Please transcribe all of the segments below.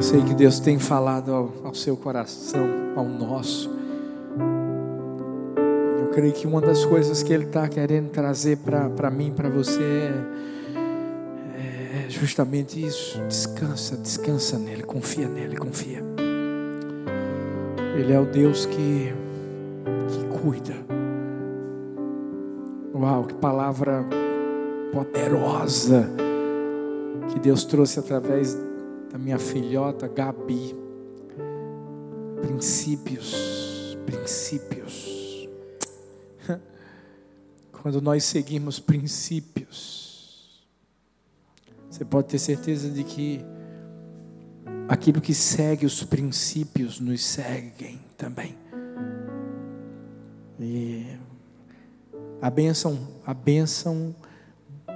Eu sei que Deus tem falado ao, ao seu coração, ao nosso. Eu creio que uma das coisas que Ele está querendo trazer para mim, para você, é, é justamente isso. Descansa, descansa nele, confia nele, confia. Ele é o Deus que, que cuida. Uau, que palavra poderosa que Deus trouxe através da minha filhota Gabi. Princípios, princípios. Quando nós seguimos princípios, você pode ter certeza de que aquilo que segue os princípios nos seguem também. E a bênção, a bênção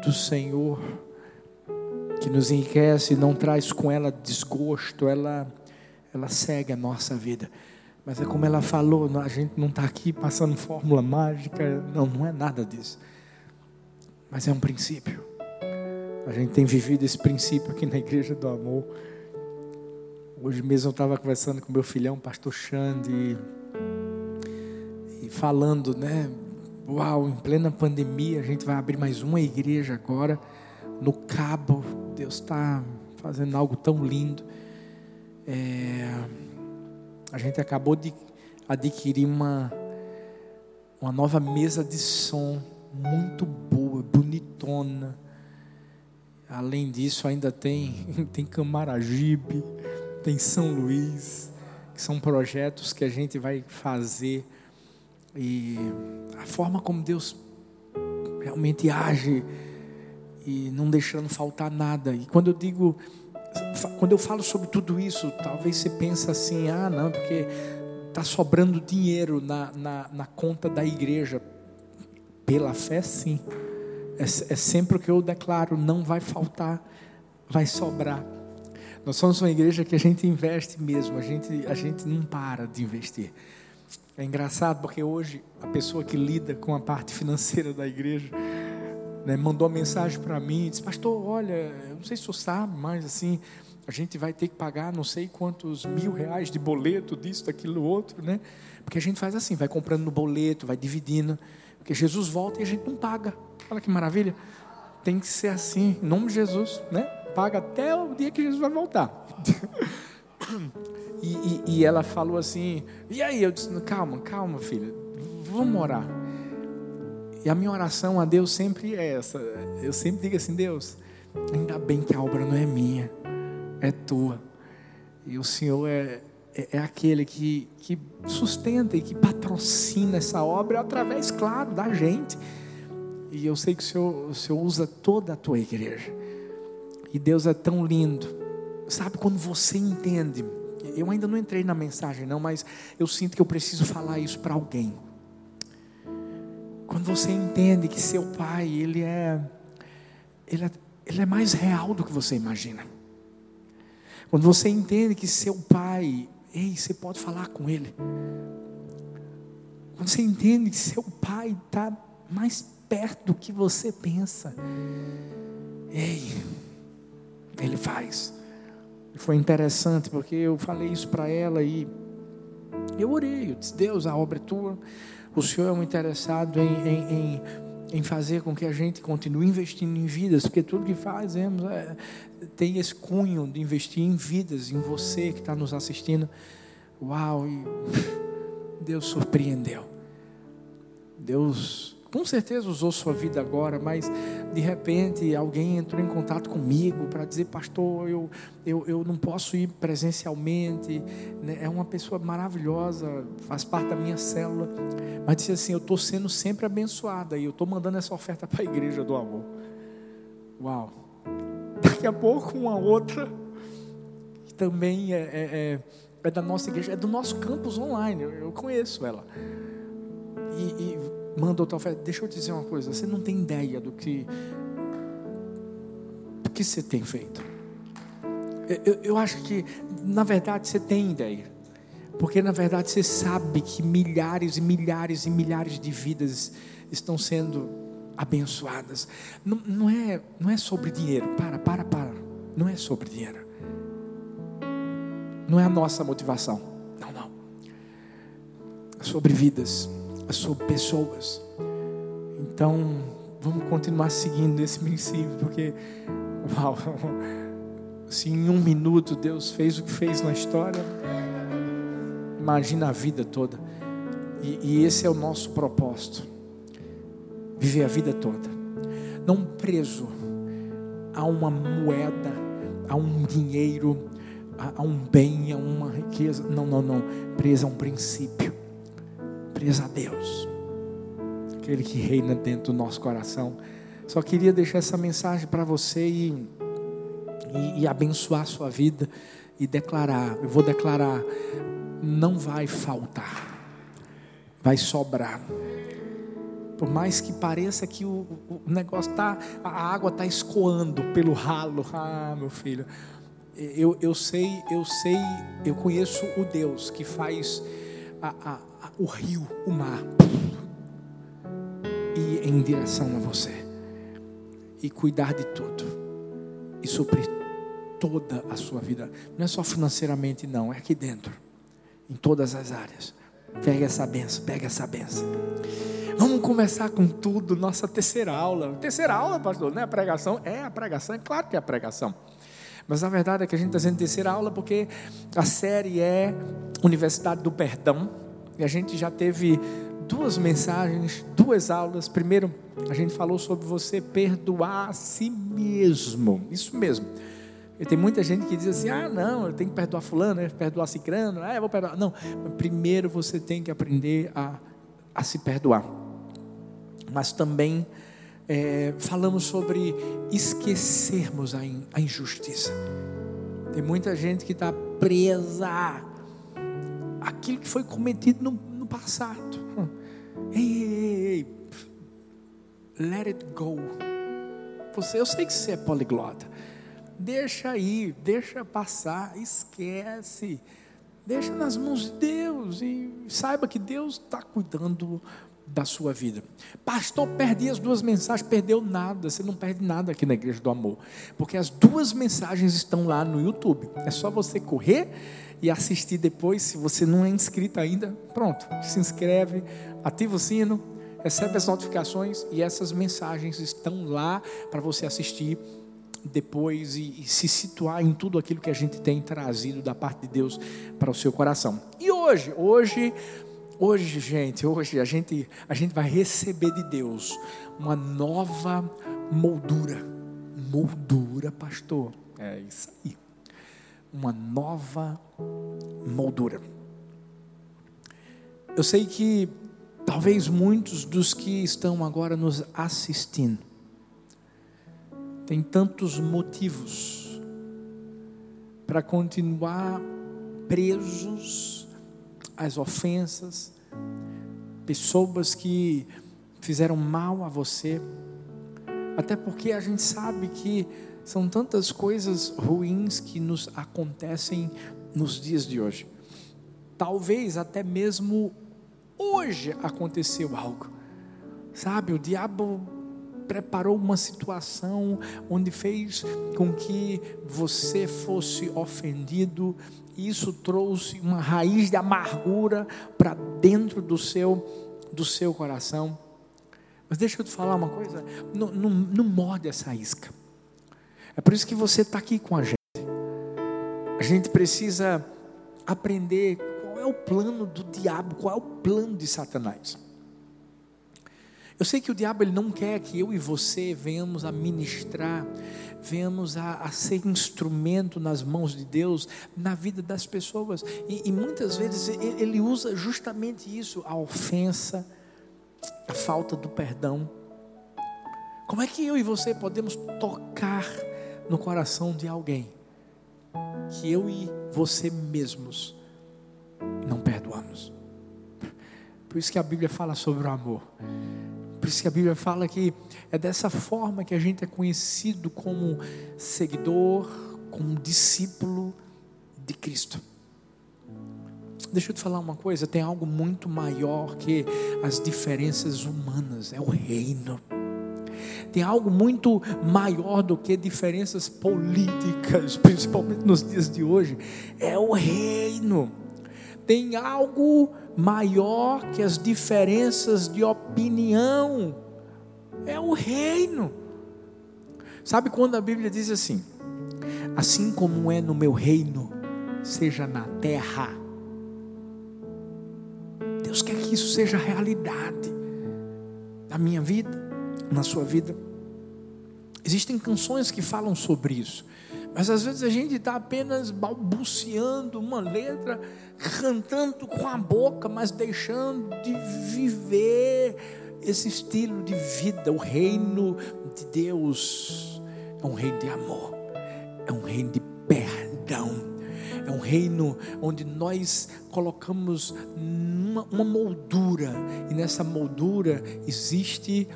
do Senhor que nos enriquece, não traz com ela desgosto, ela, ela segue a nossa vida. Mas é como ela falou, a gente não está aqui passando fórmula mágica, não, não é nada disso. Mas é um princípio. A gente tem vivido esse princípio aqui na Igreja do Amor. Hoje mesmo eu estava conversando com meu filhão, pastor Xande, e falando, né? Uau, em plena pandemia, a gente vai abrir mais uma igreja agora, no Cabo, Deus está fazendo algo tão lindo. É, a gente acabou de adquirir uma, uma nova mesa de som muito boa, bonitona. Além disso, ainda tem, tem Camaragibe, tem São Luís, que são projetos que a gente vai fazer. E a forma como Deus realmente age e não deixando faltar nada. E quando eu digo, quando eu falo sobre tudo isso, talvez você pense assim, ah, não, porque está sobrando dinheiro na, na, na, conta da igreja. Pela fé, sim. É, é sempre o que eu declaro, não vai faltar, vai sobrar. Nós somos uma igreja que a gente investe mesmo, a gente, a gente não para de investir. É engraçado porque hoje a pessoa que lida com a parte financeira da igreja, né, mandou uma mensagem para mim, disse, pastor, olha, não sei se você sabe, mas assim, a gente vai ter que pagar não sei quantos mil reais de boleto, disso, daquilo, outro, né? Porque a gente faz assim, vai comprando no boleto, vai dividindo, porque Jesus volta e a gente não paga. Olha que maravilha. Tem que ser assim, em nome de Jesus, né? Paga até o dia que Jesus vai voltar. e, e, e ela falou assim, e aí? Eu disse, calma, calma, filha, vamos orar. E a minha oração a Deus sempre é essa. Eu sempre digo assim: Deus, ainda bem que a obra não é minha, é tua. E o Senhor é, é, é aquele que, que sustenta e que patrocina essa obra através, claro, da gente. E eu sei que o Senhor, o Senhor usa toda a tua igreja. E Deus é tão lindo. Sabe quando você entende? Eu ainda não entrei na mensagem, não, mas eu sinto que eu preciso falar isso para alguém. Você entende que seu pai, ele é, ele é, ele é mais real do que você imagina. Quando você entende que seu pai, ei, você pode falar com ele. Quando você entende que seu pai está mais perto do que você pensa, ei, ele faz. Foi interessante porque eu falei isso para ela e eu orei, eu disse, Deus, a obra é tua, o Senhor é um interessado em, em, em, em, fazer com que a gente continue investindo em vidas, porque tudo que fazemos é, tem esse cunho de investir em vidas, em você que está nos assistindo. Uau! Deus surpreendeu. Deus com certeza usou sua vida agora, mas de repente alguém entrou em contato comigo para dizer, pastor, eu, eu, eu não posso ir presencialmente, né? é uma pessoa maravilhosa, faz parte da minha célula, mas disse assim: eu estou sendo sempre abençoada e eu estou mandando essa oferta para a igreja do amor. Uau! Daqui a pouco, uma outra, que também é, é, é, é da nossa igreja, é do nosso campus online, eu, eu conheço ela. E, e manda outra oferta. Deixa eu dizer uma coisa: você não tem ideia do que, do que você tem feito. Eu, eu acho que, na verdade, você tem ideia. Porque, na verdade, você sabe que milhares e milhares e milhares de vidas estão sendo abençoadas. Não, não, é, não é sobre dinheiro. Para, para, para. Não é sobre dinheiro. Não é a nossa motivação. Não, não. É sobre vidas, sobre pessoas. Então, vamos continuar seguindo esse princípio, porque, uau, se em um minuto Deus fez o que fez na história, imagina a vida toda. E, e esse é o nosso propósito: viver a vida toda, não preso a uma moeda, a um dinheiro, a, a um bem, a uma riqueza. Não, não, não. Preso a um princípio, preso a Deus aquele que reina dentro do nosso coração. Só queria deixar essa mensagem para você e, e, e abençoar a sua vida e declarar. Eu vou declarar: não vai faltar, vai sobrar. Por mais que pareça que o, o negócio está, a água está escoando pelo ralo. Ah, meu filho, eu, eu sei, eu sei, eu conheço o Deus que faz a, a, o rio, o mar ir em direção a você e cuidar de tudo e suprir toda a sua vida. Não é só financeiramente, não, é aqui dentro, em todas as áreas. Pega essa benção, pega essa benção. Vamos começar com tudo, nossa terceira aula. Terceira aula, pastor, não é a pregação? É a pregação, é claro que é a pregação. Mas a verdade é que a gente está fazendo terceira aula porque a série é Universidade do Perdão. E a gente já teve duas mensagens, duas aulas. Primeiro, a gente falou sobre você perdoar a si mesmo. Isso mesmo. E tem muita gente que diz assim: ah, não, eu tenho que perdoar Fulano, né? perdoar Cicrano, ah, eu vou perdoar. Não, primeiro você tem que aprender a, a se perdoar. Mas também é, falamos sobre esquecermos a, in, a injustiça. Tem muita gente que está presa àquilo que foi cometido no, no passado. Ei, ei, ei, let it go. Você, eu sei que você é poliglota. Deixa aí, deixa passar, esquece. Deixa nas mãos de Deus e saiba que Deus está cuidando da sua vida. Pastor, perdi as duas mensagens, perdeu nada. Você não perde nada aqui na Igreja do Amor, porque as duas mensagens estão lá no YouTube. É só você correr e assistir depois. Se você não é inscrito ainda, pronto, se inscreve, ativa o sino, recebe as notificações e essas mensagens estão lá para você assistir depois e, e, se situar em tudo aquilo que a gente tem trazido da parte de Deus para o seu coração. E hoje, hoje, hoje, gente, hoje a gente a gente vai receber de Deus uma nova moldura. Moldura, pastor. É isso aí. Uma nova moldura. Eu sei que Talvez muitos dos que estão agora nos assistindo têm tantos motivos para continuar presos às ofensas, pessoas que fizeram mal a você, até porque a gente sabe que são tantas coisas ruins que nos acontecem nos dias de hoje. Talvez até mesmo hoje aconteceu algo. Sabe, o diabo preparou uma situação onde fez com que você fosse ofendido, e isso trouxe uma raiz de amargura para dentro do seu do seu coração. Mas deixa eu te falar uma coisa, não, não, não morde essa isca. É por isso que você está aqui com a gente. A gente precisa aprender é o plano do diabo? Qual é o plano de Satanás? Eu sei que o diabo ele não quer que eu e você venhamos a ministrar, venhamos a, a ser instrumento nas mãos de Deus na vida das pessoas. E, e muitas vezes ele usa justamente isso, a ofensa, a falta do perdão. Como é que eu e você podemos tocar no coração de alguém que eu e você mesmos não perdoamos. Por isso que a Bíblia fala sobre o amor. Por isso que a Bíblia fala que é dessa forma que a gente é conhecido como seguidor, como discípulo de Cristo. Deixa eu te falar uma coisa: tem algo muito maior que as diferenças humanas, é o reino. Tem algo muito maior do que diferenças políticas, principalmente nos dias de hoje. É o reino. Tem algo maior que as diferenças de opinião. É o reino. Sabe quando a Bíblia diz assim: Assim como é no meu reino, seja na terra. Deus quer que isso seja realidade na minha vida, na sua vida. Existem canções que falam sobre isso, mas às vezes a gente está apenas balbuciando uma letra, cantando com a boca, mas deixando de viver esse estilo de vida. O reino de Deus é um reino de amor, é um reino de perdão é um reino onde nós colocamos uma, uma moldura, e nessa moldura existe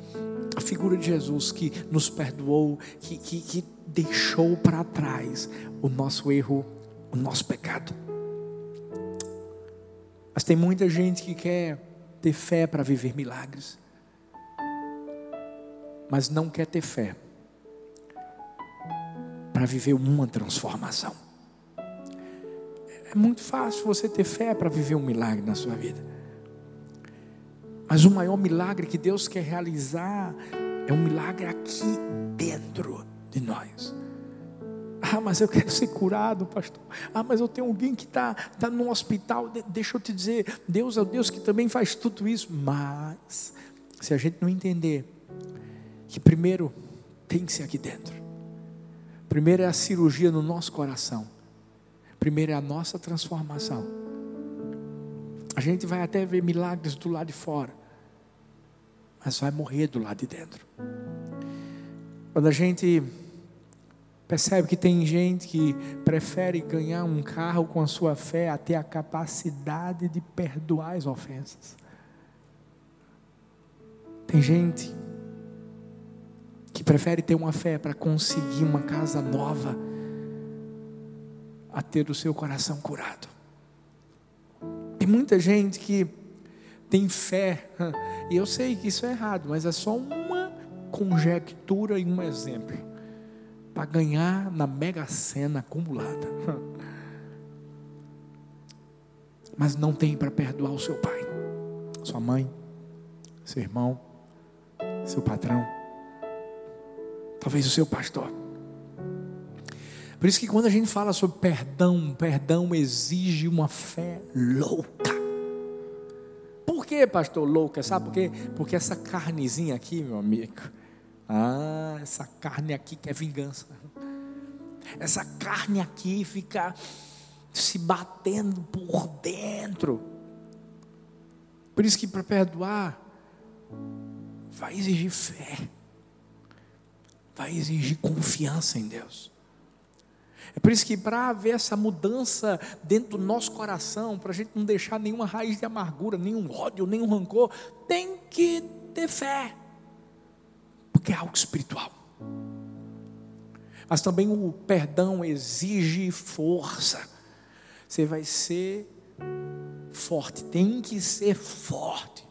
a figura de Jesus que nos perdoou, que, que, que deixou para trás o nosso erro, o nosso pecado. Mas tem muita gente que quer ter fé para viver milagres, mas não quer ter fé para viver uma transformação. É muito fácil você ter fé para viver um milagre na sua vida. Mas o maior milagre que Deus quer realizar é um milagre aqui dentro de nós. Ah, mas eu quero ser curado, pastor. Ah, mas eu tenho alguém que está tá no hospital. De, deixa eu te dizer, Deus é o Deus que também faz tudo isso. Mas, se a gente não entender que primeiro tem que ser aqui dentro. Primeiro é a cirurgia no nosso coração. Primeiro é a nossa transformação. A gente vai até ver milagres do lado de fora, mas vai morrer do lado de dentro. Quando a gente percebe que tem gente que prefere ganhar um carro com a sua fé até a capacidade de perdoar as ofensas. Tem gente que prefere ter uma fé para conseguir uma casa nova a ter o seu coração curado. Tem muita gente que tem fé, e eu sei que isso é errado, mas é só uma conjectura e um exemplo para ganhar na mega sena acumulada. Mas não tem para perdoar o seu pai, sua mãe, seu irmão, seu patrão, talvez o seu pastor. Por isso que quando a gente fala sobre perdão, perdão exige uma fé louca. Que, pastor, louca? Sabe por quê? Porque essa carnezinha aqui, meu amigo, ah, essa carne aqui que é vingança. Essa carne aqui fica se batendo por dentro. Por isso que para perdoar vai exigir fé. Vai exigir confiança em Deus. É por isso que para haver essa mudança dentro do nosso coração, para a gente não deixar nenhuma raiz de amargura, nenhum ódio, nenhum rancor, tem que ter fé, porque é algo espiritual. Mas também o perdão exige força. Você vai ser forte, tem que ser forte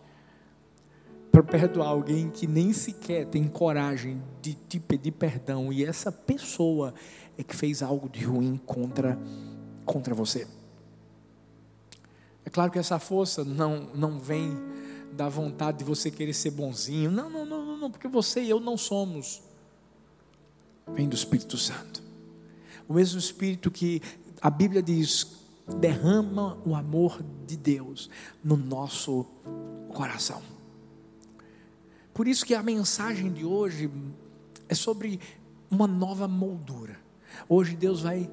para perdoar alguém que nem sequer tem coragem de te pedir perdão e essa pessoa é que fez algo de ruim contra, contra você. É claro que essa força não, não vem da vontade de você querer ser bonzinho. Não, não, não, não, porque você e eu não somos. Vem do Espírito Santo. O mesmo Espírito que a Bíblia diz derrama o amor de Deus no nosso coração. Por isso que a mensagem de hoje é sobre uma nova moldura. Hoje Deus vai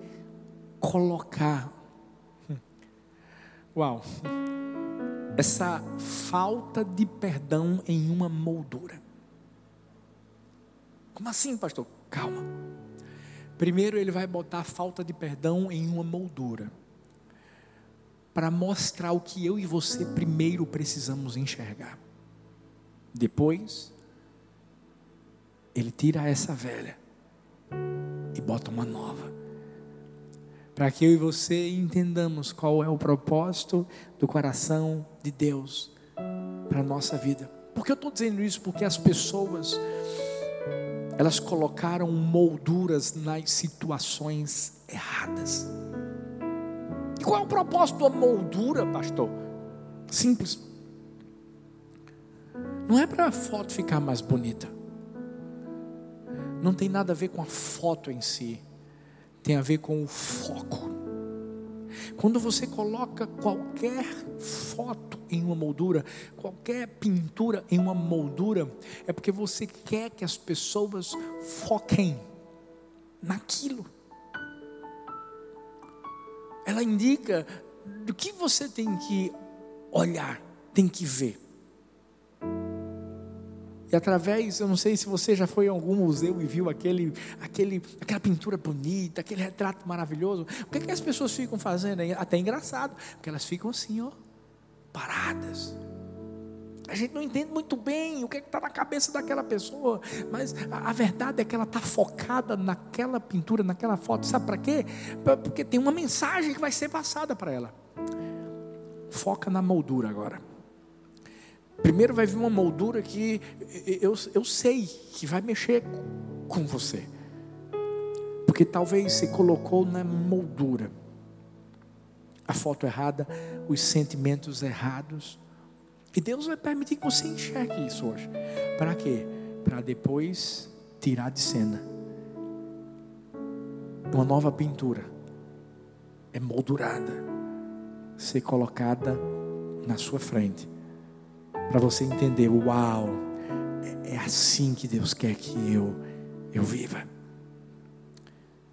colocar, uau, essa falta de perdão em uma moldura. Como assim, pastor? Calma. Primeiro, ele vai botar a falta de perdão em uma moldura, para mostrar o que eu e você primeiro precisamos enxergar. Depois, ele tira essa velha e bota uma nova. Para que eu e você entendamos qual é o propósito do coração de Deus para a nossa vida. Por que eu estou dizendo isso? Porque as pessoas elas colocaram molduras nas situações erradas. E qual é o propósito da moldura, pastor? Simples. Não é para a foto ficar mais bonita. Não tem nada a ver com a foto em si. Tem a ver com o foco. Quando você coloca qualquer foto em uma moldura, qualquer pintura em uma moldura, é porque você quer que as pessoas foquem naquilo. Ela indica do que você tem que olhar, tem que ver. E através, eu não sei se você já foi em algum museu e viu aquele, aquele, aquela pintura bonita, aquele retrato maravilhoso. O que, é que as pessoas ficam fazendo? É até engraçado, porque elas ficam assim, ó, paradas. A gente não entende muito bem o que é está na cabeça daquela pessoa, mas a, a verdade é que ela está focada naquela pintura, naquela foto. Sabe para quê? Porque tem uma mensagem que vai ser passada para ela. Foca na moldura agora. Primeiro vai vir uma moldura que eu, eu sei que vai mexer com você. Porque talvez você colocou na moldura a foto errada, os sentimentos errados. E Deus vai permitir que você enxergue isso hoje. Para quê? Para depois tirar de cena. Uma nova pintura é moldurada, ser colocada na sua frente para você entender, uau, é, é assim que Deus quer que eu eu viva.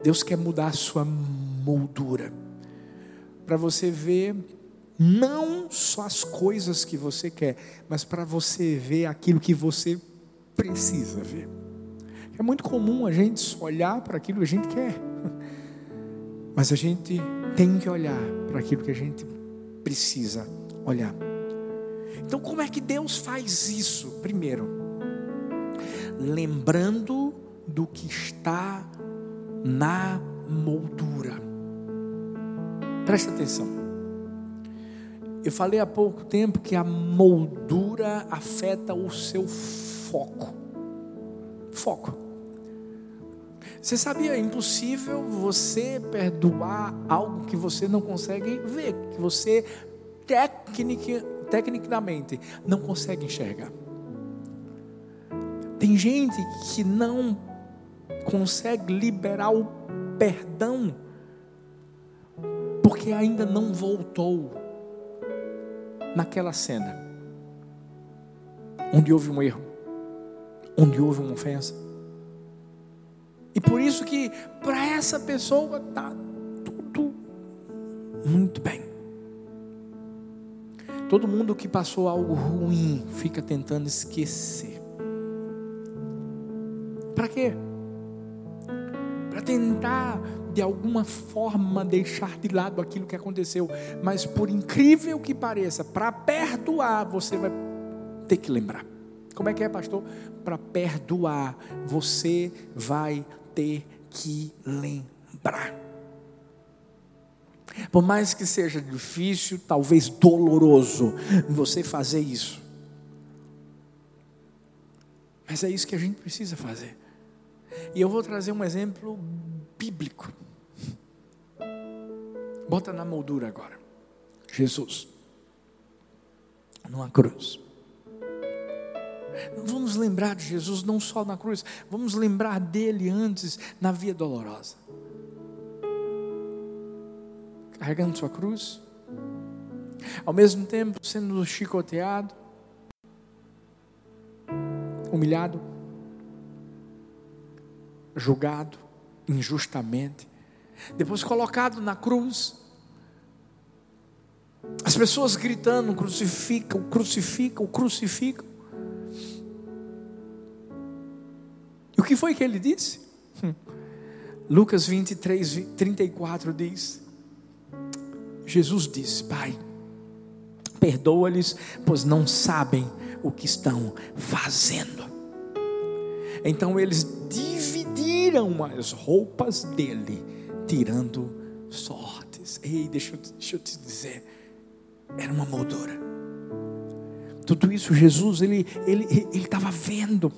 Deus quer mudar a sua moldura para você ver não só as coisas que você quer, mas para você ver aquilo que você precisa ver. É muito comum a gente olhar para aquilo que a gente quer, mas a gente tem que olhar para aquilo que a gente precisa olhar. Então, como é que Deus faz isso? Primeiro, lembrando do que está na moldura. Presta atenção. Eu falei há pouco tempo que a moldura afeta o seu foco. Foco. Você sabia, é impossível você perdoar algo que você não consegue ver, que você técnica, tecnicamente não consegue enxergar. Tem gente que não consegue liberar o perdão porque ainda não voltou naquela cena onde houve um erro, onde houve uma ofensa. E por isso que para essa pessoa está tudo muito bem. Todo mundo que passou algo ruim fica tentando esquecer. Para quê? Para tentar de alguma forma deixar de lado aquilo que aconteceu, mas por incrível que pareça, para perdoar você vai ter que lembrar. Como é que é, pastor? Para perdoar você vai ter que lembrar. Por mais que seja difícil, talvez doloroso, você fazer isso. Mas é isso que a gente precisa fazer. E eu vou trazer um exemplo bíblico. Bota na moldura agora. Jesus. Numa cruz. Vamos lembrar de Jesus não só na cruz, vamos lembrar dele antes na via dolorosa carregando sua cruz, ao mesmo tempo sendo chicoteado, humilhado, julgado injustamente, depois colocado na cruz, as pessoas gritando: crucificam, crucificam, crucificam. E o que foi que ele disse? Hum. Lucas 23, 34 diz: Jesus disse: Pai, perdoa-lhes, pois não sabem o que estão fazendo. Então eles dividiram as roupas dele, tirando sortes. Ei, deixa eu, deixa eu te dizer, era uma moldura. Tudo isso Jesus ele ele ele estava vendo.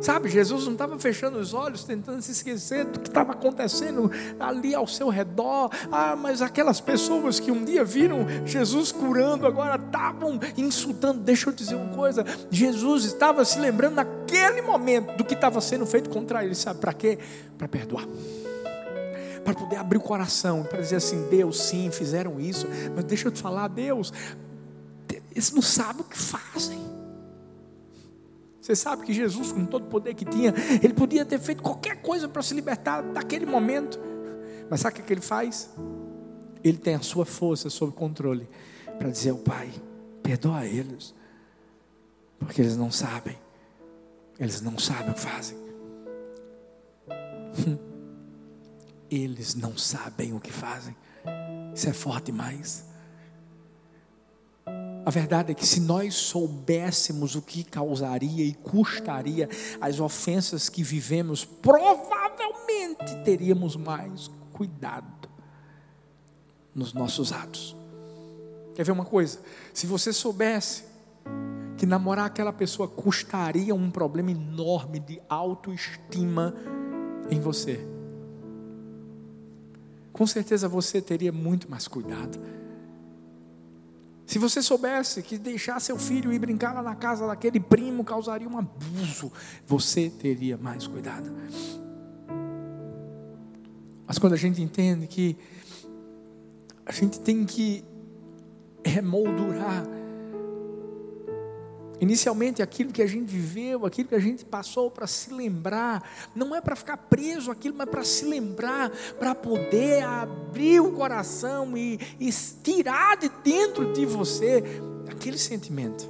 Sabe, Jesus não estava fechando os olhos, tentando se esquecer do que estava acontecendo ali ao seu redor. Ah, mas aquelas pessoas que um dia viram Jesus curando, agora estavam insultando. Deixa eu dizer uma coisa: Jesus estava se lembrando naquele momento do que estava sendo feito contra ele. Sabe para quê? Para perdoar para poder abrir o coração, para dizer assim: Deus, sim, fizeram isso, mas deixa eu te falar, Deus, eles não sabem o que fazem. Você sabe que Jesus, com todo o poder que tinha, ele podia ter feito qualquer coisa para se libertar daquele momento. Mas sabe o que ele faz? Ele tem a sua força sob controle para dizer ao Pai: perdoa eles, porque eles não sabem, eles não sabem o que fazem. Eles não sabem o que fazem. Isso é forte demais. A verdade é que se nós soubéssemos o que causaria e custaria as ofensas que vivemos, provavelmente teríamos mais cuidado nos nossos atos. Quer ver uma coisa? Se você soubesse que namorar aquela pessoa custaria um problema enorme de autoestima em você, com certeza você teria muito mais cuidado se você soubesse que deixar seu filho ir brincar lá na casa daquele primo causaria um abuso, você teria mais cuidado. Mas quando a gente entende que a gente tem que remoldurar Inicialmente, aquilo que a gente viveu, aquilo que a gente passou para se lembrar, não é para ficar preso aquilo, mas para se lembrar, para poder abrir o coração e, e tirar de dentro de você aquele sentimento.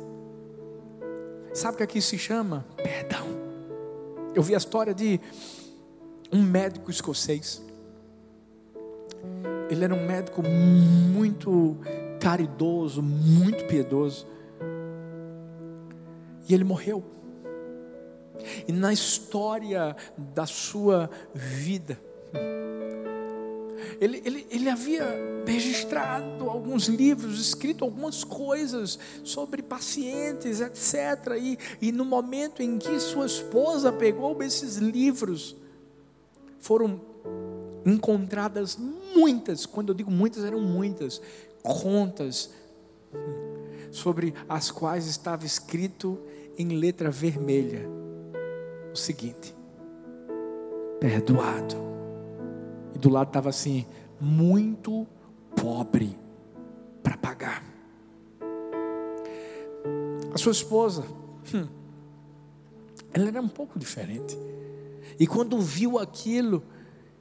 Sabe o que aqui se chama? Perdão. Eu vi a história de um médico escocês. Ele era um médico muito caridoso, muito piedoso. E ele morreu. E na história da sua vida, ele, ele, ele havia registrado alguns livros, escrito algumas coisas sobre pacientes, etc. E, e no momento em que sua esposa pegou esses livros, foram encontradas muitas, quando eu digo muitas, eram muitas, contas sobre as quais estava escrito em letra vermelha o seguinte: perdoado. E do lado estava assim: muito pobre para pagar. A sua esposa, hum, ela era um pouco diferente. E quando viu aquilo,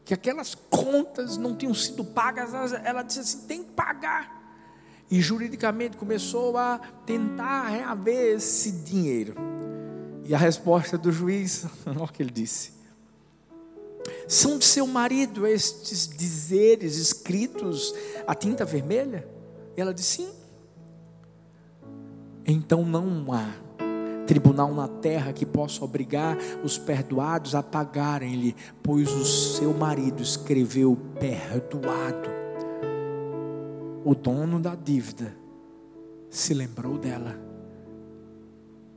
que aquelas contas não tinham sido pagas, ela disse assim: tem que pagar e juridicamente começou a tentar reaver esse dinheiro. E a resposta do juiz, olha o que ele disse: São de seu marido estes dizeres escritos a tinta vermelha? E ela disse: Sim. Então não há tribunal na terra que possa obrigar os perdoados a pagarem-lhe, pois o seu marido escreveu perdoado o dono da dívida se lembrou dela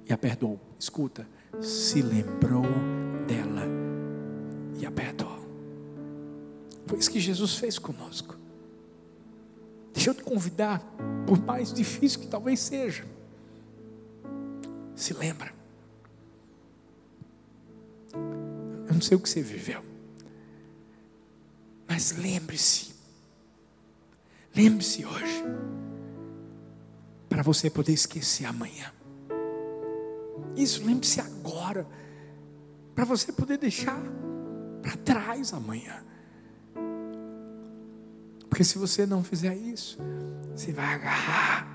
e a perdoou. Escuta, se lembrou dela e a perdoou. Foi isso que Jesus fez conosco. Deixa eu te convidar, por mais difícil que talvez seja, se lembra. Eu não sei o que você viveu, mas lembre-se Lembre-se hoje, para você poder esquecer amanhã. Isso, lembre-se agora, para você poder deixar para trás amanhã. Porque se você não fizer isso, você vai agarrar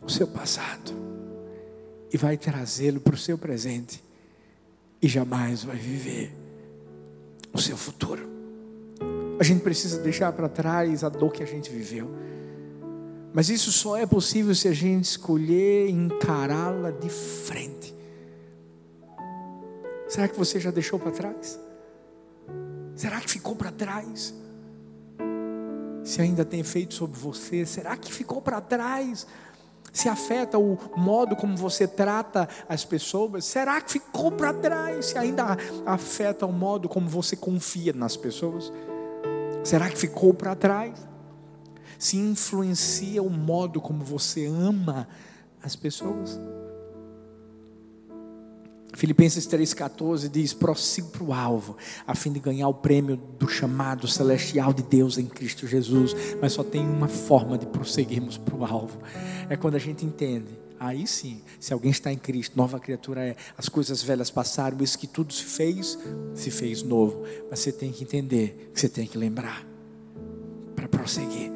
o seu passado e vai trazê-lo para o seu presente e jamais vai viver o seu futuro. A gente precisa deixar para trás a dor que a gente viveu. Mas isso só é possível se a gente escolher encará-la de frente. Será que você já deixou para trás? Será que ficou para trás? Se ainda tem efeito sobre você, será que ficou para trás Se afeta o modo como você trata as pessoas, será que ficou para trás? Se ainda afeta o modo como você confia nas pessoas, será que ficou para trás? Se influencia o modo como você ama as pessoas? Filipenses 3,14 diz: prossigo para o alvo, a fim de ganhar o prêmio do chamado celestial de Deus em Cristo Jesus. Mas só tem uma forma de prosseguirmos para o alvo: é quando a gente entende. Aí sim, se alguém está em Cristo, nova criatura é. As coisas velhas passaram, isso que tudo se fez, se fez novo. Mas você tem que entender, que você tem que lembrar para prosseguir.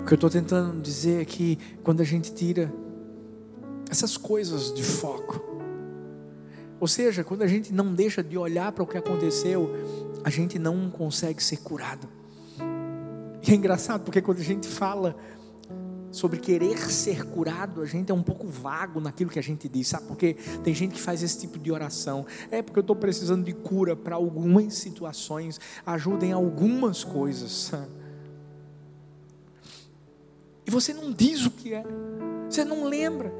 O que eu estou tentando dizer é que quando a gente tira essas coisas de foco. Ou seja, quando a gente não deixa de olhar para o que aconteceu, a gente não consegue ser curado. E é engraçado porque quando a gente fala sobre querer ser curado, a gente é um pouco vago naquilo que a gente diz, sabe? Porque tem gente que faz esse tipo de oração. É porque eu estou precisando de cura para algumas situações, ajuda em algumas coisas. E você não diz o que é, você não lembra.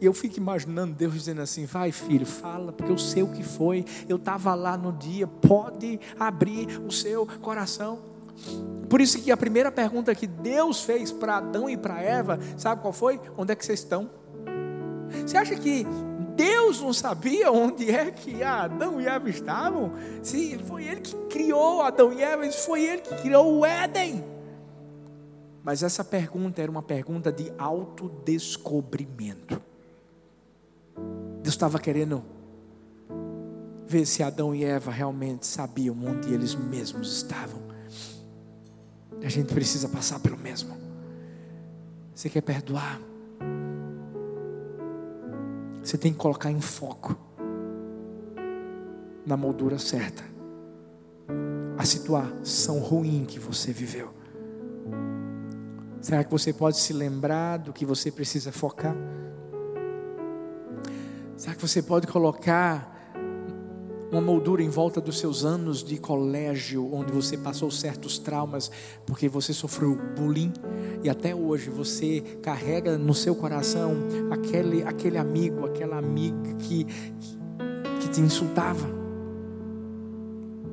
E eu fico imaginando Deus dizendo assim: vai, filho, fala, porque eu sei o que foi. Eu estava lá no dia, pode abrir o seu coração. Por isso que a primeira pergunta que Deus fez para Adão e para Eva, sabe qual foi? Onde é que vocês estão? Você acha que Deus não sabia onde é que Adão e Eva estavam? Se foi Ele que criou Adão e Eva, foi Ele que criou o Éden. Mas essa pergunta era uma pergunta de autodescobrimento. Deus estava querendo ver se Adão e Eva realmente sabiam onde eles mesmos estavam. A gente precisa passar pelo mesmo. Você quer perdoar? Você tem que colocar em foco na moldura certa a situação ruim que você viveu. Será que você pode se lembrar do que você precisa focar? Será que você pode colocar uma moldura em volta dos seus anos de colégio, onde você passou certos traumas, porque você sofreu bullying e até hoje você carrega no seu coração aquele, aquele amigo, aquela amiga que, que, te insultava?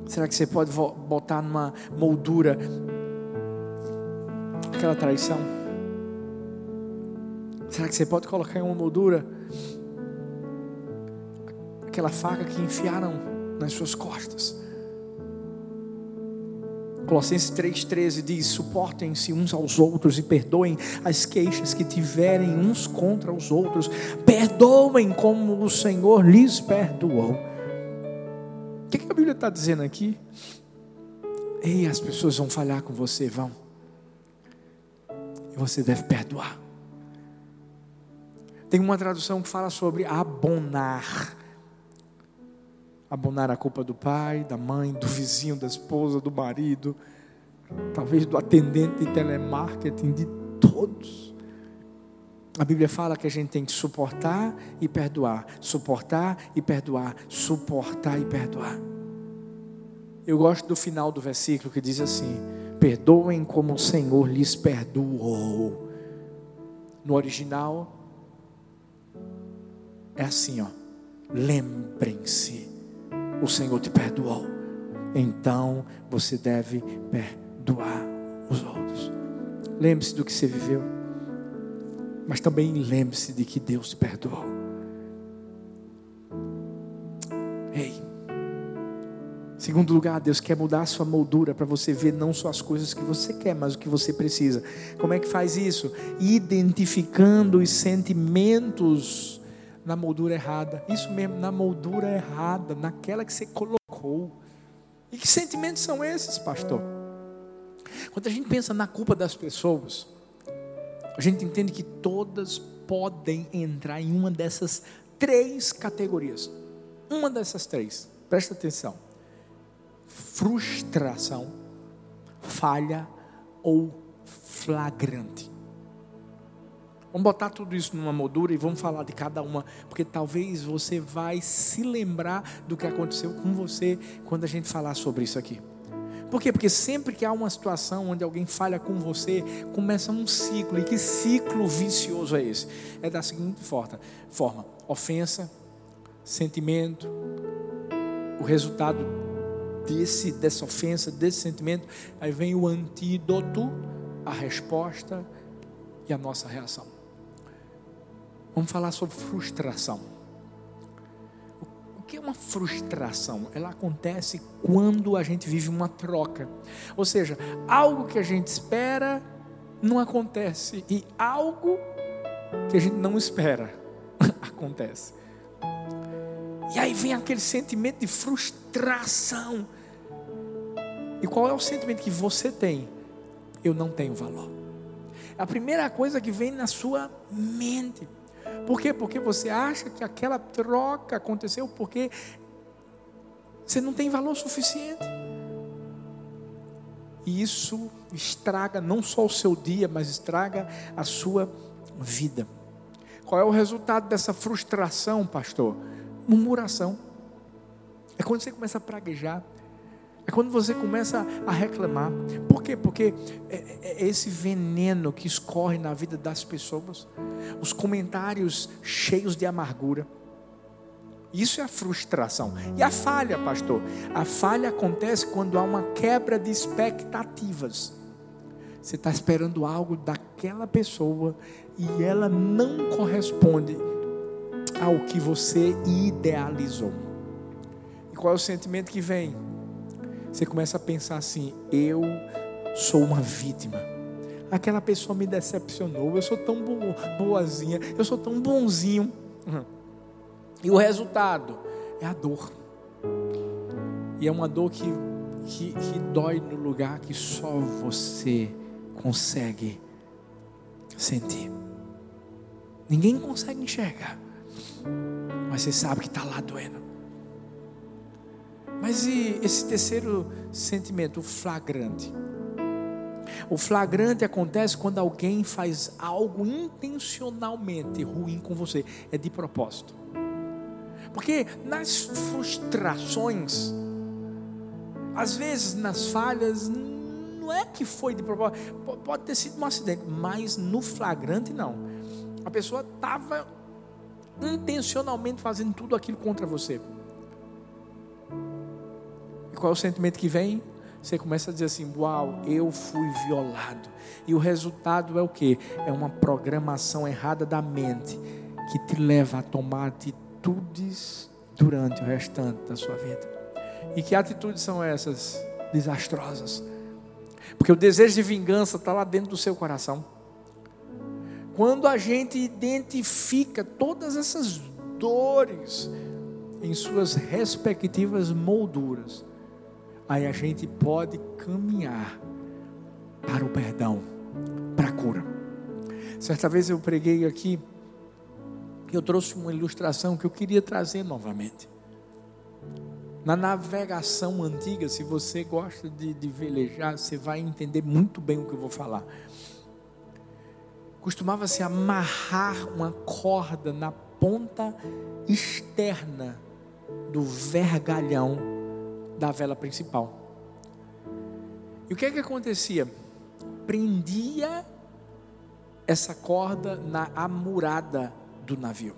Será que você pode botar numa moldura aquela traição? Será que você pode colocar em uma moldura? Aquela faca que enfiaram nas suas costas. Colossenses 3,13 diz: suportem-se uns aos outros e perdoem as queixas que tiverem uns contra os outros, perdoem como o Senhor lhes perdoou. O que, que a Bíblia está dizendo aqui? Ei, as pessoas vão falhar com você, vão. E você deve perdoar. Tem uma tradução que fala sobre abonar abonar a culpa do pai, da mãe, do vizinho, da esposa, do marido, talvez do atendente de telemarketing, de todos. A Bíblia fala que a gente tem que suportar e perdoar, suportar e perdoar, suportar e perdoar. Eu gosto do final do versículo que diz assim: Perdoem como o Senhor lhes perdoou. No original é assim, ó. Lembrem-se o Senhor te perdoou. Então você deve perdoar os outros. Lembre-se do que você viveu, mas também lembre-se de que Deus te perdoou. Ei, segundo lugar, Deus quer mudar a sua moldura para você ver não só as coisas que você quer, mas o que você precisa. Como é que faz isso? Identificando os sentimentos na moldura errada. Isso mesmo, na moldura errada, naquela que você colocou. E que sentimentos são esses, pastor? Quando a gente pensa na culpa das pessoas, a gente entende que todas podem entrar em uma dessas três categorias. Uma dessas três, presta atenção: frustração, falha ou flagrante. Vamos botar tudo isso numa moldura e vamos falar de cada uma, porque talvez você vai se lembrar do que aconteceu com você quando a gente falar sobre isso aqui. Por quê? Porque sempre que há uma situação onde alguém falha com você, começa um ciclo. E que ciclo vicioso é esse? É da seguinte forma: ofensa, sentimento, o resultado desse, dessa ofensa, desse sentimento, aí vem o antídoto, a resposta e a nossa reação. Vamos falar sobre frustração. O que é uma frustração? Ela acontece quando a gente vive uma troca. Ou seja, algo que a gente espera não acontece e algo que a gente não espera acontece. E aí vem aquele sentimento de frustração. E qual é o sentimento que você tem? Eu não tenho valor. É a primeira coisa que vem na sua mente. Por quê? Porque você acha que aquela troca aconteceu porque você não tem valor suficiente. E isso estraga não só o seu dia, mas estraga a sua vida. Qual é o resultado dessa frustração, pastor? Murmuração. É quando você começa a praguejar. Quando você começa a reclamar. Por quê? Porque é, é, é esse veneno que escorre na vida das pessoas. Os comentários cheios de amargura. Isso é a frustração. E a falha, pastor? A falha acontece quando há uma quebra de expectativas. Você está esperando algo daquela pessoa e ela não corresponde ao que você idealizou. E qual é o sentimento que vem? Você começa a pensar assim: eu sou uma vítima. Aquela pessoa me decepcionou. Eu sou tão boazinha, eu sou tão bonzinho. Uhum. E o resultado é a dor. E é uma dor que, que, que dói no lugar que só você consegue sentir. Ninguém consegue enxergar mas você sabe que está lá doendo. Mas e esse terceiro sentimento, o flagrante? O flagrante acontece quando alguém faz algo intencionalmente ruim com você, é de propósito. Porque nas frustrações, às vezes nas falhas, não é que foi de propósito, pode ter sido um acidente, mas no flagrante não. A pessoa estava intencionalmente fazendo tudo aquilo contra você. Qual é o sentimento que vem? Você começa a dizer assim: Uau, eu fui violado. E o resultado é o que? É uma programação errada da mente que te leva a tomar atitudes durante o restante da sua vida. E que atitudes são essas desastrosas? Porque o desejo de vingança está lá dentro do seu coração. Quando a gente identifica todas essas dores em suas respectivas molduras, aí a gente pode caminhar para o perdão, para a cura. Certa vez eu preguei aqui, eu trouxe uma ilustração que eu queria trazer novamente. Na navegação antiga, se você gosta de, de velejar, você vai entender muito bem o que eu vou falar costumava-se amarrar uma corda na ponta externa do vergalhão da vela principal. E o que é que acontecia? Prendia essa corda na amurada do navio.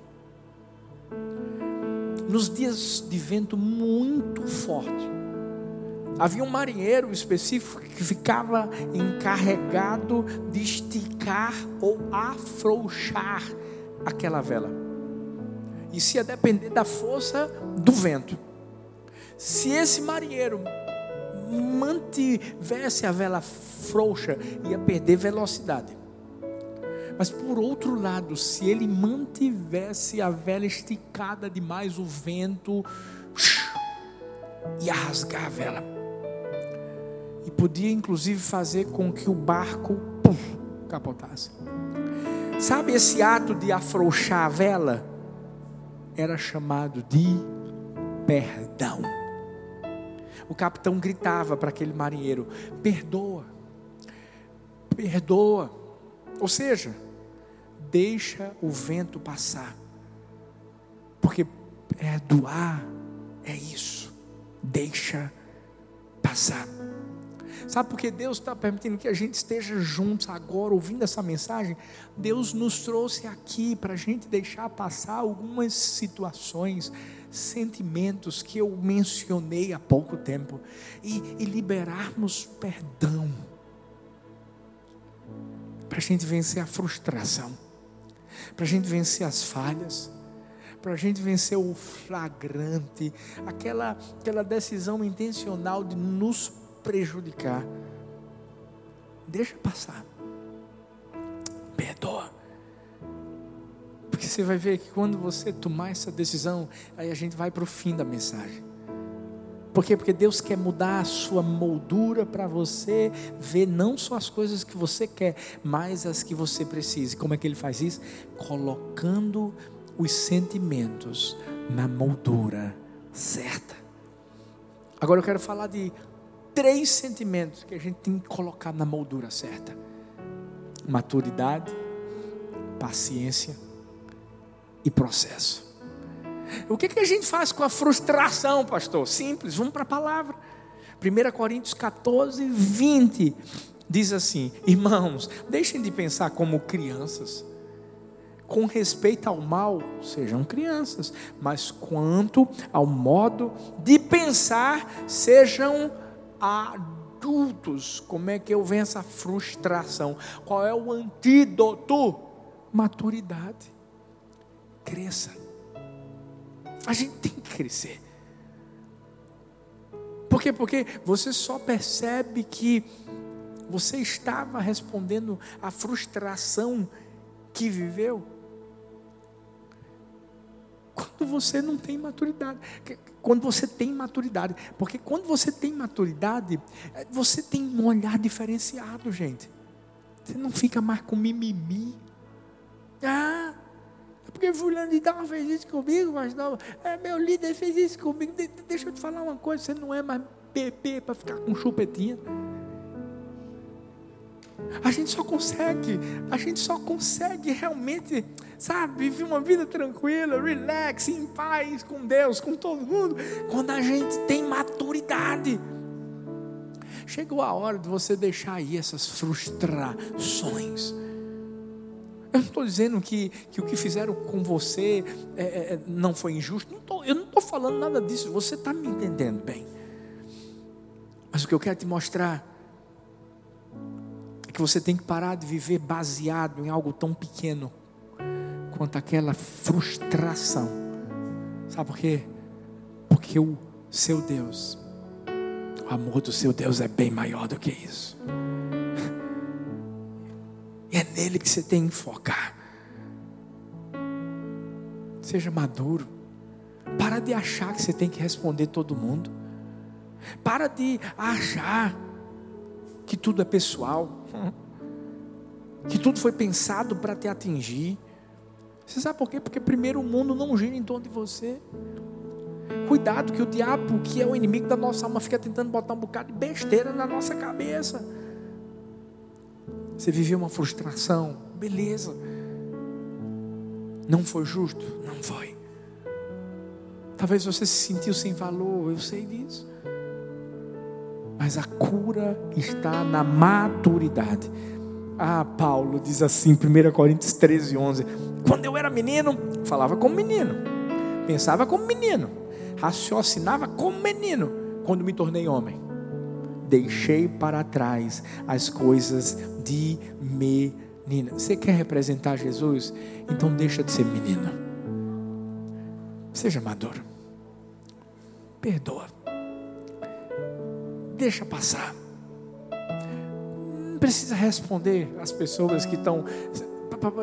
Nos dias de vento muito forte, Havia um marinheiro específico que ficava encarregado de esticar ou afrouxar aquela vela. Isso ia depender da força do vento. Se esse marinheiro mantivesse a vela frouxa, ia perder velocidade. Mas por outro lado, se ele mantivesse a vela esticada demais, o vento ia rasgar a vela e podia inclusive fazer com que o barco pum, capotasse. Sabe esse ato de afrouxar a vela? Era chamado de perdão. O capitão gritava para aquele marinheiro: perdoa, perdoa. Ou seja, deixa o vento passar, porque perdoar é isso, deixa passar. Sabe por que Deus está permitindo que a gente esteja juntos agora, ouvindo essa mensagem? Deus nos trouxe aqui para a gente deixar passar algumas situações, sentimentos que eu mencionei há pouco tempo, e, e liberarmos perdão, para a gente vencer a frustração, para a gente vencer as falhas para a gente vencer o flagrante, aquela, aquela decisão intencional de nos prejudicar. Deixa passar. Perdoa. Porque você vai ver que quando você tomar essa decisão, aí a gente vai para o fim da mensagem. Por quê? Porque Deus quer mudar a sua moldura para você ver não só as coisas que você quer, mas as que você precisa. Como é que Ele faz isso? Colocando os sentimentos na moldura certa. Agora eu quero falar de três sentimentos que a gente tem que colocar na moldura certa: maturidade, paciência e processo. O que, que a gente faz com a frustração, pastor? Simples, vamos para a palavra. 1 Coríntios 14, 20 diz assim: Irmãos, deixem de pensar como crianças com respeito ao mal, sejam crianças, mas quanto ao modo de pensar, sejam adultos. Como é que eu venço a frustração? Qual é o antídoto? Maturidade. Cresça. A gente tem que crescer. Por quê? Porque você só percebe que você estava respondendo à frustração que viveu quando você não tem maturidade. Quando você tem maturidade. Porque quando você tem maturidade, eh, você tem um olhar diferenciado, gente. Você não fica mais com mimimi. Ah, porque fulano de tal fez isso comigo, mas não. É, meu líder fez isso comigo. De, deixa eu te falar uma coisa, você não é mais bebê para ficar com chupetinha. A gente só consegue, a gente só consegue realmente, sabe, viver uma vida tranquila, relax, em paz com Deus, com todo mundo, quando a gente tem maturidade. Chegou a hora de você deixar aí essas frustrações. Eu não estou dizendo que, que o que fizeram com você é, é, é não foi injusto. Não tô, eu não estou falando nada disso. Você está me entendendo bem. Mas o que eu quero te mostrar que você tem que parar de viver baseado em algo tão pequeno quanto aquela frustração. Sabe por quê? Porque o seu Deus, o amor do seu Deus é bem maior do que isso. Nele que você tem que focar. Seja maduro. Para de achar que você tem que responder todo mundo. Para de achar que tudo é pessoal, que tudo foi pensado para te atingir. Você sabe por quê? Porque primeiro o mundo não gira em torno de você. Cuidado que o diabo, que é o inimigo da nossa alma, fica tentando botar um bocado de besteira na nossa cabeça. Você viveu uma frustração, beleza. Não foi justo? Não foi. Talvez você se sentiu sem valor, eu sei disso. Mas a cura está na maturidade. Ah, Paulo diz assim, 1 Coríntios 13, 11: Quando eu era menino, falava como menino, pensava como menino, raciocinava como menino. Quando me tornei homem, deixei para trás as coisas de menina. Você quer representar Jesus? Então deixa de ser menino. Seja maduro. Perdoa deixa passar. Não precisa responder às pessoas que estão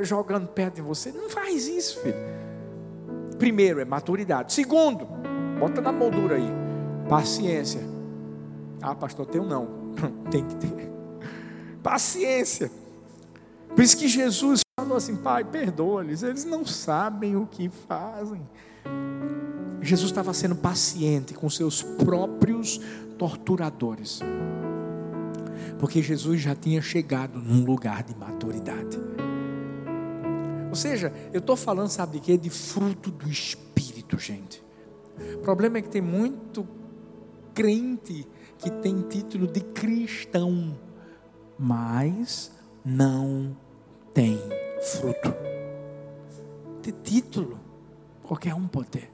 jogando perto de você. Não faz isso, filho. Primeiro é maturidade. Segundo, bota na moldura aí, paciência. Ah, pastor, tem um não. Tem que ter. Paciência. Por isso que Jesus falou assim: Pai, perdoa-lhes, eles não sabem o que fazem. Jesus estava sendo paciente com seus próprios torturadores. Porque Jesus já tinha chegado num lugar de maturidade. Ou seja, eu estou falando, sabe de quê? De fruto do Espírito, gente. O problema é que tem muito crente que tem título de cristão, mas não tem fruto. Ter título, qualquer um pode ter.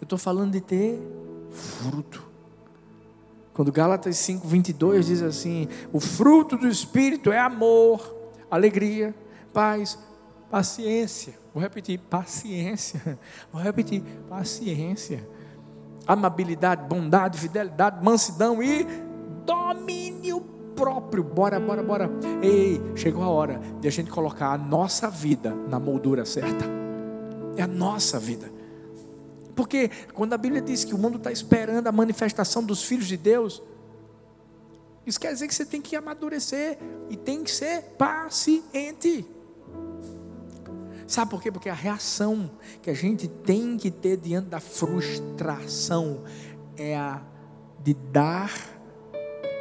Eu estou falando de ter fruto. Quando Gálatas 5, 22 diz assim: o fruto do Espírito é amor, alegria, paz, paciência. Vou repetir: paciência. Vou repetir: paciência. Amabilidade, bondade, fidelidade, mansidão e domínio próprio. Bora, bora, bora. Ei, chegou a hora de a gente colocar a nossa vida na moldura certa. É a nossa vida. Porque quando a Bíblia diz que o mundo está esperando a manifestação dos filhos de Deus, isso quer dizer que você tem que amadurecer e tem que ser paciente. Sabe por quê? Porque a reação que a gente tem que ter diante da frustração é a de dar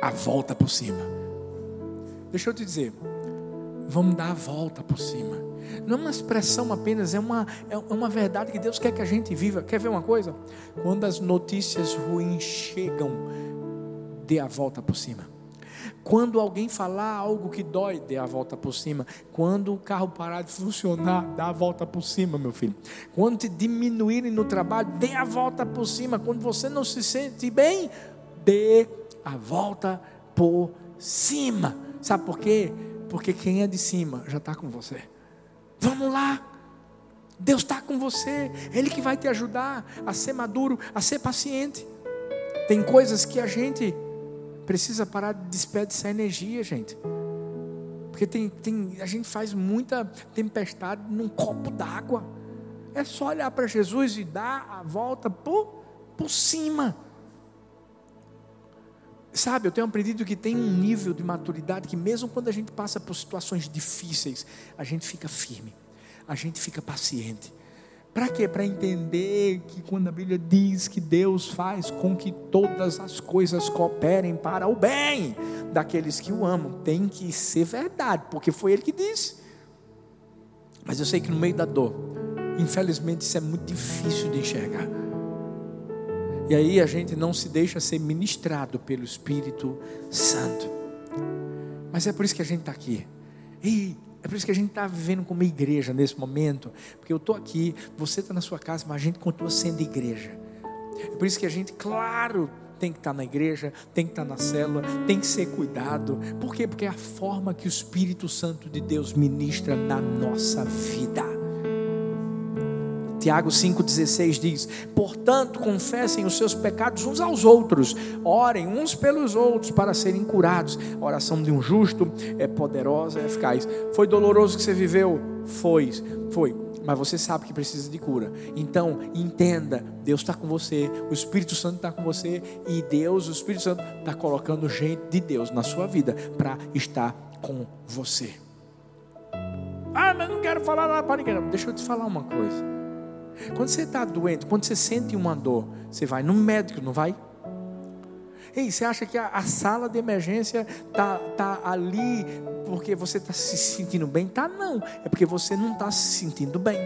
a volta por cima. Deixa eu te dizer, vamos dar a volta por cima. Não é uma expressão apenas, é uma, é uma verdade que Deus quer que a gente viva. Quer ver uma coisa? Quando as notícias ruins chegam, dê a volta por cima. Quando alguém falar algo que dói, dê a volta por cima. Quando o carro parar de funcionar, dá a volta por cima, meu filho. Quando te diminuírem no trabalho, dê a volta por cima. Quando você não se sente bem, dê a volta por cima. Sabe por quê? Porque quem é de cima já está com você. Vamos lá. Deus está com você. Ele que vai te ajudar a ser maduro, a ser paciente. Tem coisas que a gente precisa parar de desperdiçar energia, gente. Porque tem, tem, a gente faz muita tempestade num copo d'água. É só olhar para Jesus e dar a volta por, por cima. Sabe, eu tenho aprendido que tem um nível de maturidade que, mesmo quando a gente passa por situações difíceis, a gente fica firme, a gente fica paciente. Para quê? Para entender que quando a Bíblia diz que Deus faz com que todas as coisas cooperem para o bem daqueles que o amam, tem que ser verdade, porque foi Ele que disse. Mas eu sei que no meio da dor, infelizmente, isso é muito difícil de enxergar. E aí a gente não se deixa ser ministrado pelo Espírito Santo. Mas é por isso que a gente está aqui. E é por isso que a gente está vivendo como igreja nesse momento. Porque eu estou aqui, você está na sua casa, mas a gente continua sendo igreja. É por isso que a gente, claro, tem que estar tá na igreja, tem que estar tá na célula, tem que ser cuidado. Por quê? Porque é a forma que o Espírito Santo de Deus ministra na nossa vida. Tiago 5,16 diz: Portanto, confessem os seus pecados uns aos outros, orem uns pelos outros para serem curados. A oração de um justo é poderosa, é eficaz. Foi doloroso que você viveu? Foi, foi. Mas você sabe que precisa de cura. Então, entenda: Deus está com você, o Espírito Santo está com você, e Deus, o Espírito Santo, está colocando gente de Deus na sua vida para estar com você. Ah, mas não quero falar nada para ninguém. Deixa eu te falar uma coisa. Quando você está doente, quando você sente uma dor, você vai no médico, não vai? Ei, você acha que a, a sala de emergência está tá ali porque você está se sentindo bem? Tá não, é porque você não está se sentindo bem.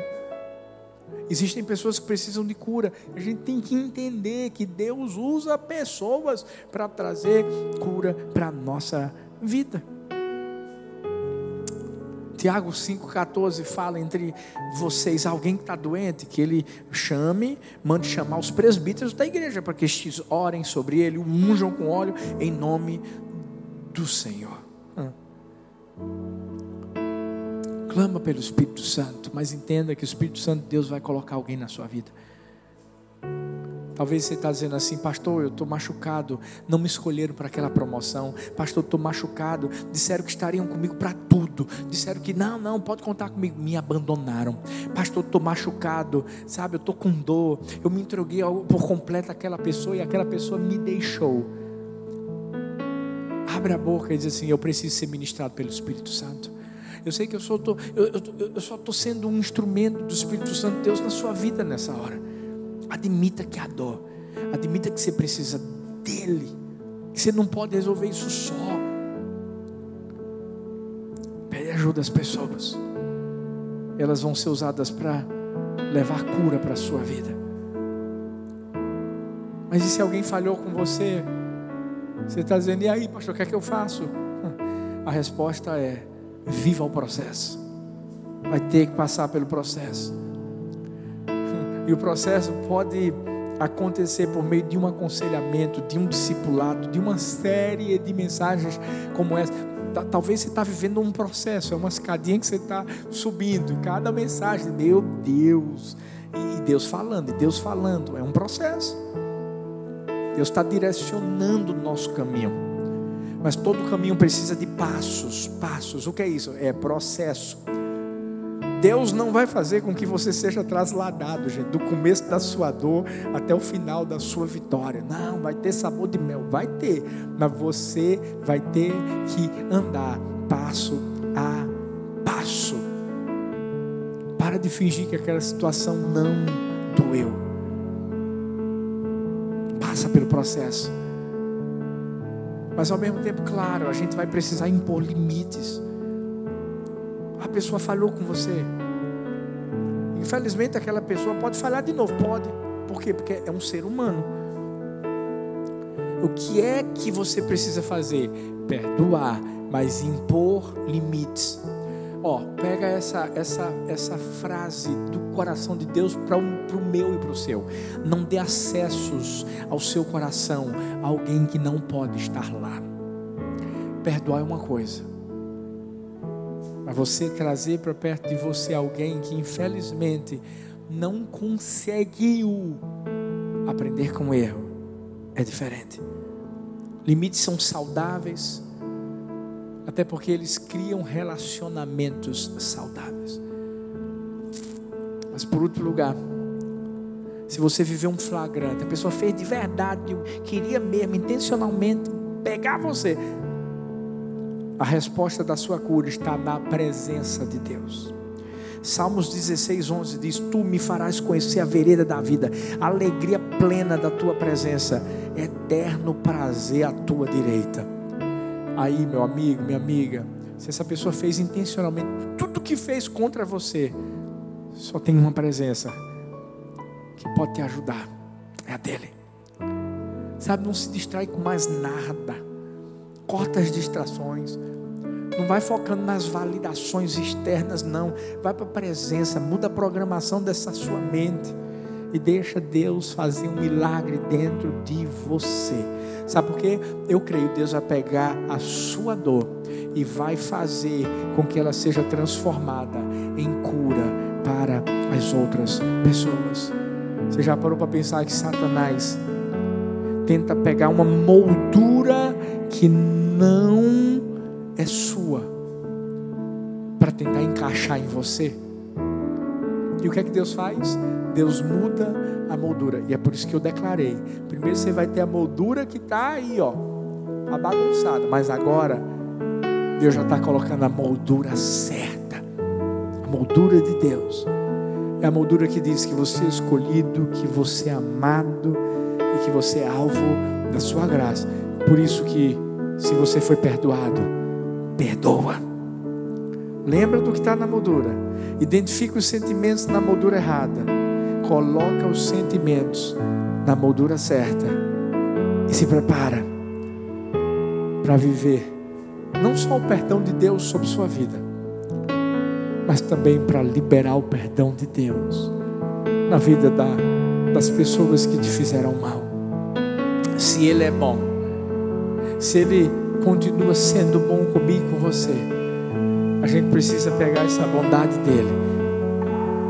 Existem pessoas que precisam de cura. A gente tem que entender que Deus usa pessoas para trazer cura para a nossa vida. Tiago 5,14 fala entre vocês, alguém que está doente, que ele chame, mande chamar os presbíteros da igreja, para que estes orem sobre ele, o unjam com óleo, em nome do Senhor. Clama pelo Espírito Santo, mas entenda que o Espírito Santo de Deus vai colocar alguém na sua vida. Talvez você está dizendo assim, pastor, eu estou machucado, não me escolheram para aquela promoção, pastor, estou machucado, disseram que estariam comigo para tudo, disseram que não, não, pode contar comigo, me abandonaram, pastor, estou machucado, sabe, eu estou com dor, eu me entreguei por completo àquela pessoa e aquela pessoa me deixou. Abre a boca e diz assim: Eu preciso ser ministrado pelo Espírito Santo. Eu sei que eu, tô, eu, eu, eu só estou sendo um instrumento do Espírito Santo de Deus na sua vida nessa hora. Admita que há dor. Admita que você precisa dele. Que você não pode resolver isso só. Pede ajuda às pessoas. Elas vão ser usadas para levar cura para a sua vida. Mas e se alguém falhou com você? Você está dizendo, e aí, pastor, o que é que eu faço? A resposta é: viva o processo. Vai ter que passar pelo processo. E o processo pode acontecer por meio de um aconselhamento, de um discipulado, de uma série de mensagens como essa. Talvez você está vivendo um processo, é uma escadinha que você está subindo. Cada mensagem, meu Deus, e Deus falando, e Deus falando, é um processo. Deus está direcionando o nosso caminho. Mas todo caminho precisa de passos, passos. O que é isso? É processo. Deus não vai fazer com que você seja trasladado, gente, do começo da sua dor até o final da sua vitória. Não, vai ter sabor de mel, vai ter, mas você vai ter que andar passo a passo. Para de fingir que aquela situação não doeu. Passa pelo processo. Mas ao mesmo tempo, claro, a gente vai precisar impor limites. A pessoa falhou com você. Infelizmente, aquela pessoa pode falhar de novo. Pode. Por quê? Porque é um ser humano. O que é que você precisa fazer? Perdoar, mas impor limites. Ó, pega essa, essa, essa frase do coração de Deus para o meu e para o seu. Não dê acessos ao seu coração a alguém que não pode estar lá. Perdoar é uma coisa mas você trazer para perto de você alguém que infelizmente não conseguiu aprender com o erro é diferente. Limites são saudáveis, até porque eles criam relacionamentos saudáveis. Mas por outro lugar, se você viver um flagrante, a pessoa fez de verdade, queria mesmo, intencionalmente pegar você, a resposta da sua cura está na presença de Deus. Salmos 16, 11 diz: Tu me farás conhecer a vereda da vida, a alegria plena da tua presença, eterno prazer à tua direita. Aí, meu amigo, minha amiga, se essa pessoa fez intencionalmente tudo que fez contra você, só tem uma presença que pode te ajudar: é a dele. Sabe, não se distrai com mais nada corta as distrações. Não vai focando nas validações externas, não. Vai para a presença, muda a programação dessa sua mente e deixa Deus fazer um milagre dentro de você. Sabe por quê? Eu creio que Deus vai pegar a sua dor e vai fazer com que ela seja transformada em cura para as outras pessoas. Você já parou para pensar que Satanás tenta pegar uma moldura que não é sua para tentar encaixar em você. E o que é que Deus faz? Deus muda a moldura. E é por isso que eu declarei. Primeiro você vai ter a moldura que está aí, ó, a bagunçada. Mas agora Deus já está colocando a moldura certa. A moldura de Deus. É a moldura que diz que você é escolhido, que você é amado e que você é alvo da sua graça. Por isso que se você foi perdoado, perdoa. Lembra do que está na moldura. Identifica os sentimentos na moldura errada. Coloca os sentimentos na moldura certa. E se prepara para viver não só o perdão de Deus sobre sua vida, mas também para liberar o perdão de Deus na vida da, das pessoas que te fizeram mal. Se Ele é bom, se Ele continua sendo bom comigo e com você, a gente precisa pegar essa bondade dele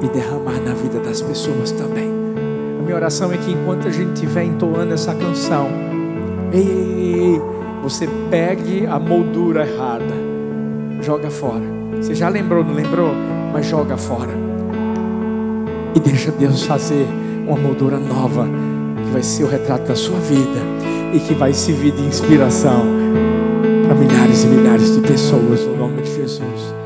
e derramar na vida das pessoas também. A minha oração é que enquanto a gente estiver entoando essa canção, ei, ei, ei, você pegue a moldura errada, joga fora. Você já lembrou, não lembrou? Mas joga fora. E deixa Deus fazer uma moldura nova, que vai ser o retrato da sua vida e que vai servir de inspiração para milhares e milhares de pessoas no nome de Jesus.